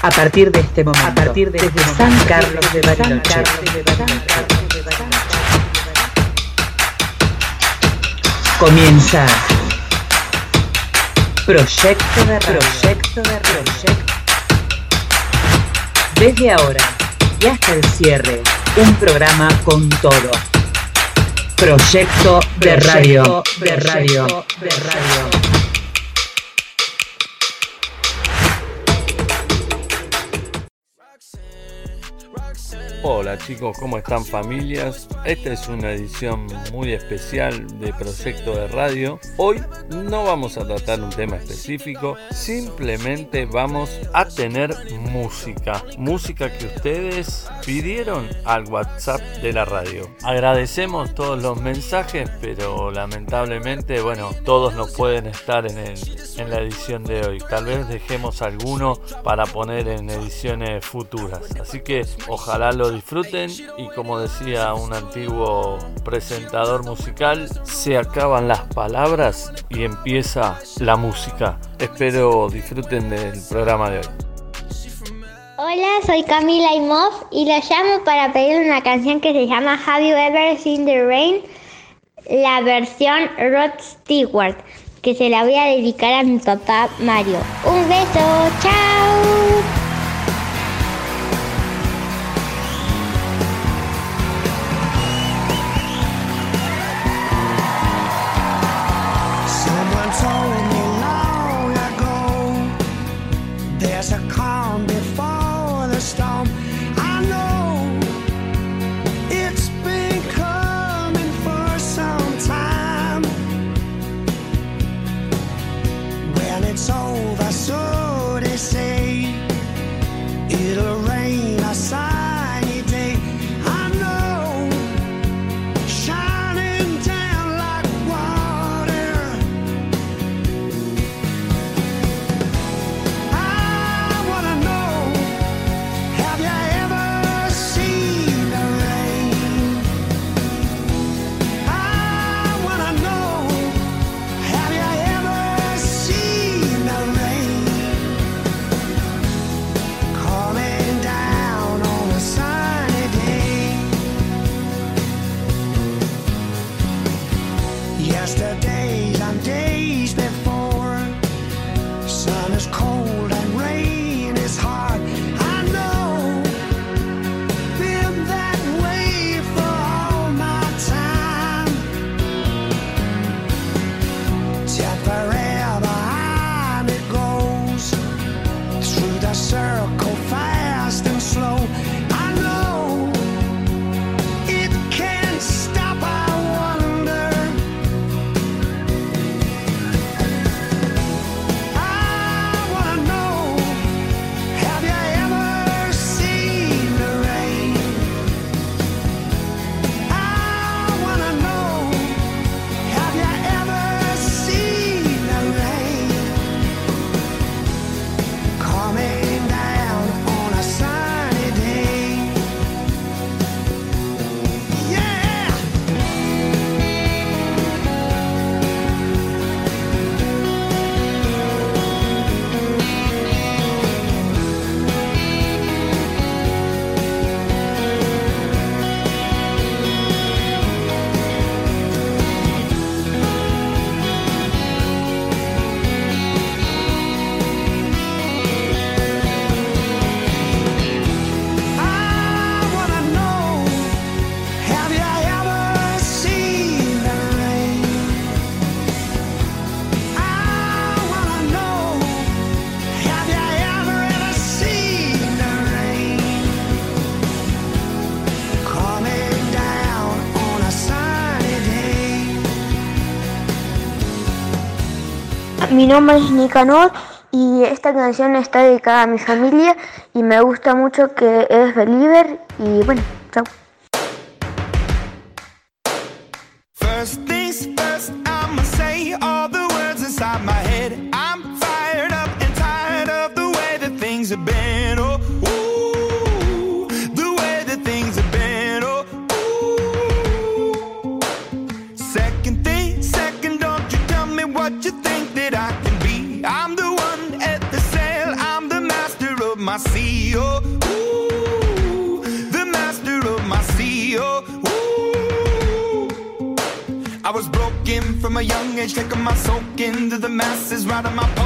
A partir de este momento, a partir de desde San Carlos de Bariloche, comienza Proyecto de Proyecto de Proyecto. Desde ahora y hasta el cierre, un programa con todo. Proyecto de radio, de radio, de radio. Hola chicos, ¿cómo están familias? Esta es una edición muy especial de Proyecto de Radio. Hoy no vamos a tratar un tema específico, simplemente vamos a tener música. Música que ustedes pidieron al WhatsApp de la radio. Agradecemos todos los mensajes, pero lamentablemente, bueno, todos no pueden estar en, en la edición de hoy. Tal vez dejemos alguno para poner en ediciones futuras. Así que ojalá lo disfruten y como decía un antiguo presentador musical, se acaban las palabras y empieza la música. Espero disfruten del programa de hoy. Hola, soy Camila Imov y la llamo para pedir una canción que se llama Have You Ever Seen the Rain? La versión Rod Stewart, que se la voy a dedicar a mi papá Mario. Un beso, chao. Mi nombre es Nicanor y esta canción está dedicada a mi familia y me gusta mucho que es Believer y bueno, chao. stage, taking my soak into the masses, riding my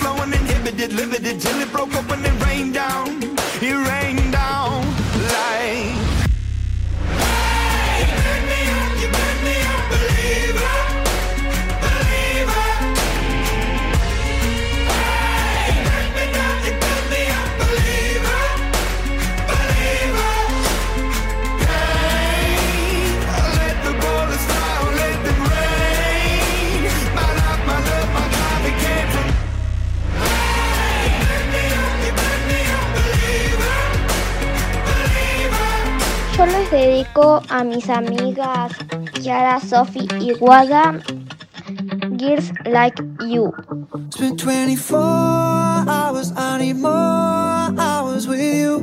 flowing, inhibited, limited, till it broke open and a mis amigas Yara, Sophie y Wada. Girls like you. Spent 24 hours, I need more hours with you.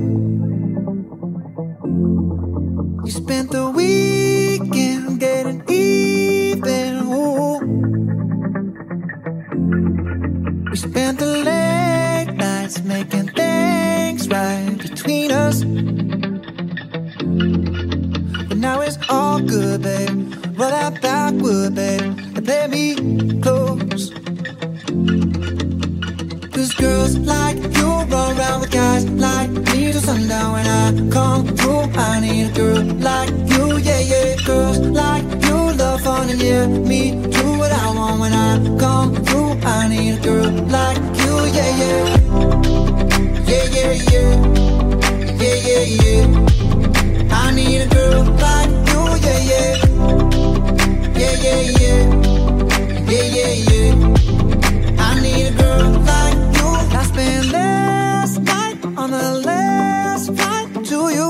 You spent the weekend getting even. Ooh. We spent the late nights making things right between us it's all good, babe. Roll that backward, babe, and play me close. Cause girls like you run around with guys like me till sundown. When I come through, I need a girl like you, yeah, yeah. Girls like you love fun and yeah, me do what I want. When I come through, I need a girl like you, yeah, yeah. Yeah, yeah, yeah. Yeah, yeah, yeah. I need a girl like yeah, yeah. Yeah, yeah, yeah. Yeah. I need a girl like you. I spent last night on the last flight to you.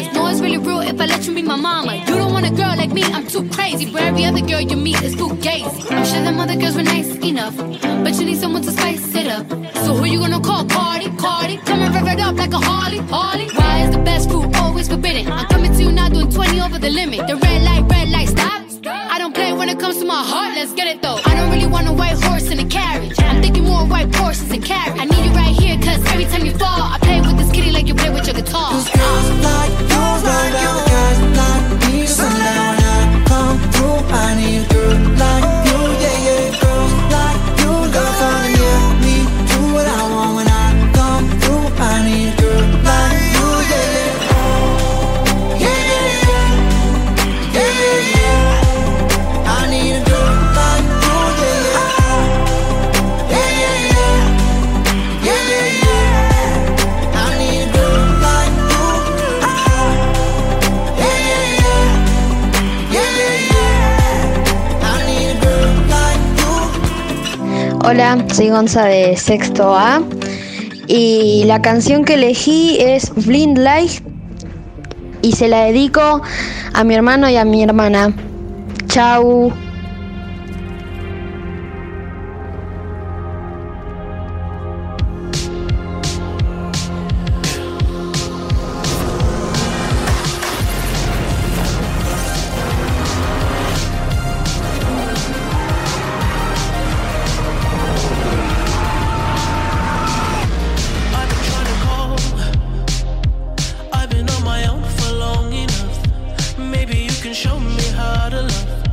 niggas. No, it's really real if I let you be my mama. You don't want a girl like me, I'm too crazy. For every other girl you meet is too gazy. I'm sure them other girls were nice enough, but you need someone to spice it up. So who you gonna call? Cardi, Cardi. Coming rev it up like a Harley, Harley. Why is the best food always forbidden? I'm coming to you now doing 20 over the limit. The red light, red light, stop. I don't play when it comes to my heart, let's get it though. I don't really wanna Hola, soy Gonza de Sexto A y la canción que elegí es Blind Light y se la dedico a mi hermano y a mi hermana. Chau. can show me how to love.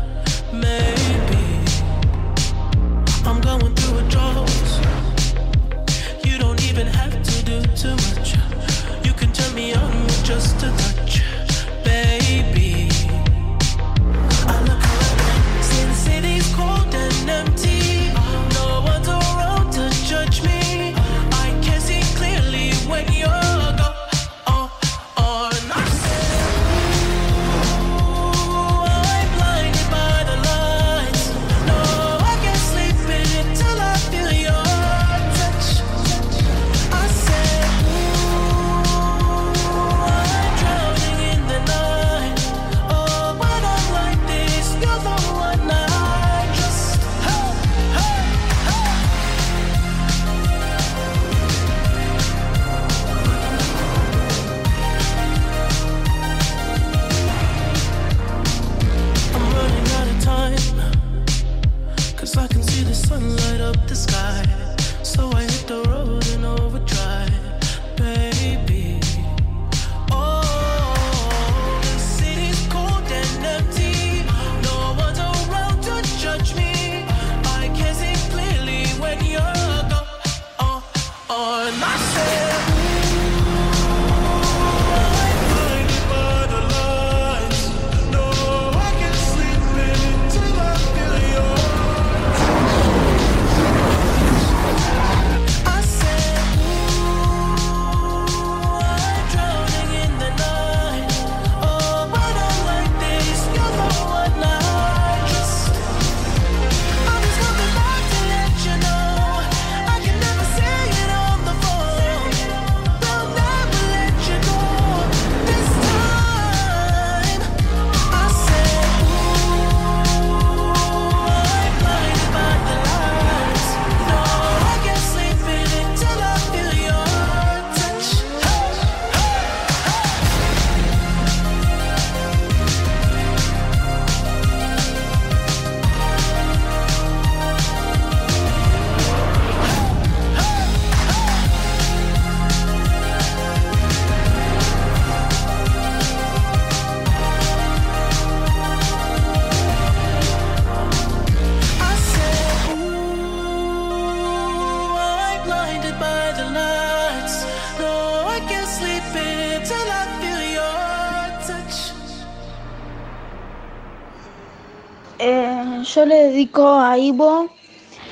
Yo le dedico a Ivo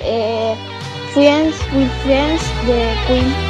eh, Friends with Friends de Queen.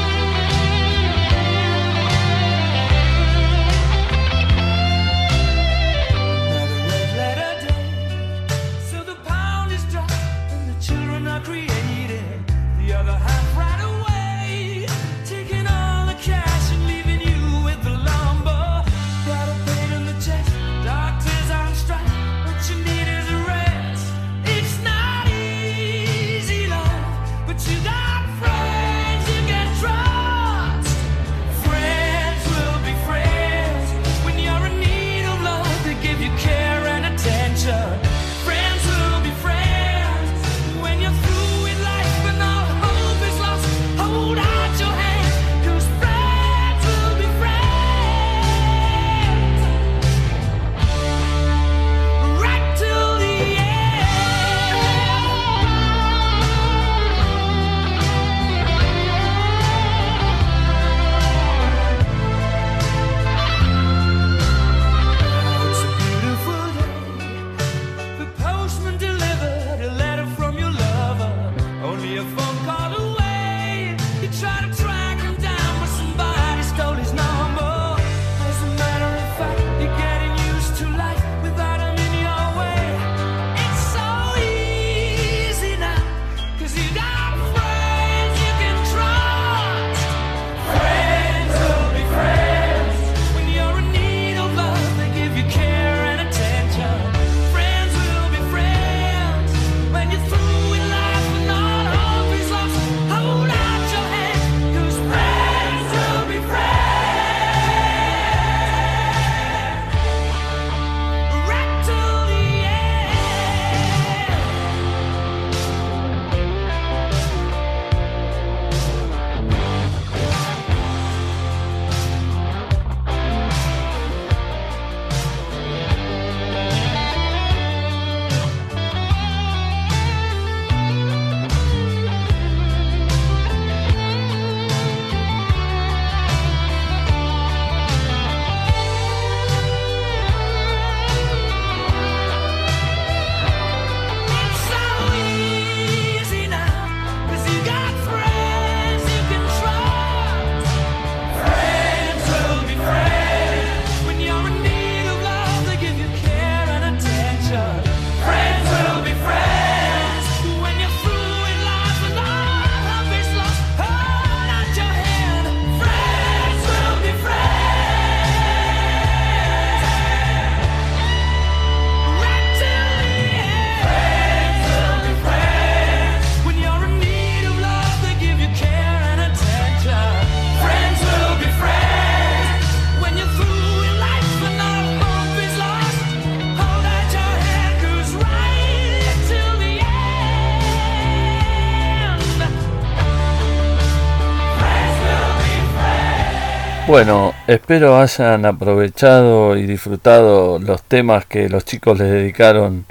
Bueno, espero hayan aprovechado y disfrutado los temas que los chicos les dedicaron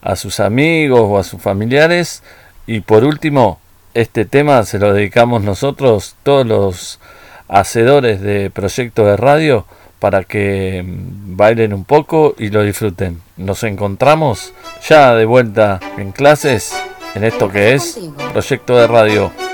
a sus amigos o a sus familiares. Y por último, este tema se lo dedicamos nosotros, todos los hacedores de proyectos de radio, para que mm, bailen un poco y lo disfruten. Nos encontramos ya de vuelta en clases en esto que es proyecto de radio.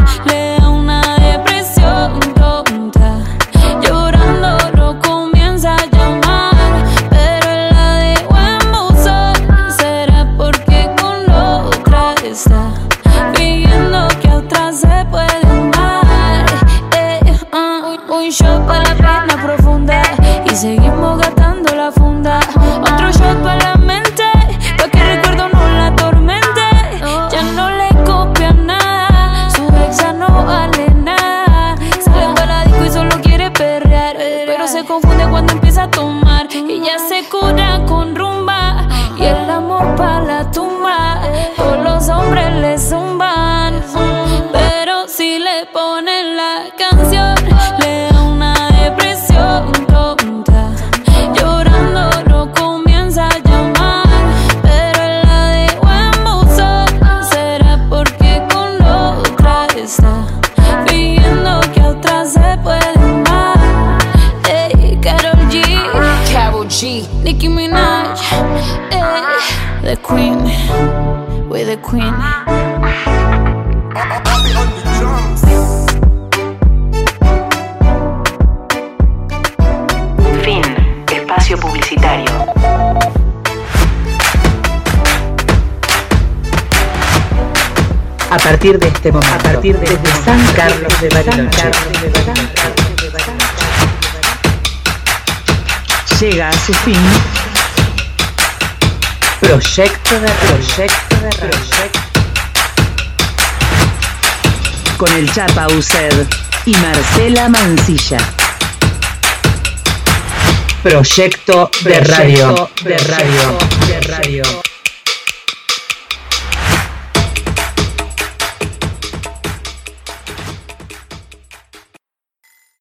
Queen. Fin. Espacio publicitario. A partir de este momento, a partir de desde San Carlos de Bariloche, llega a su fin Proyecto de Proyecto de con el Chapa Used y Marcela Mancilla. Proyecto de radio, de radio, de radio.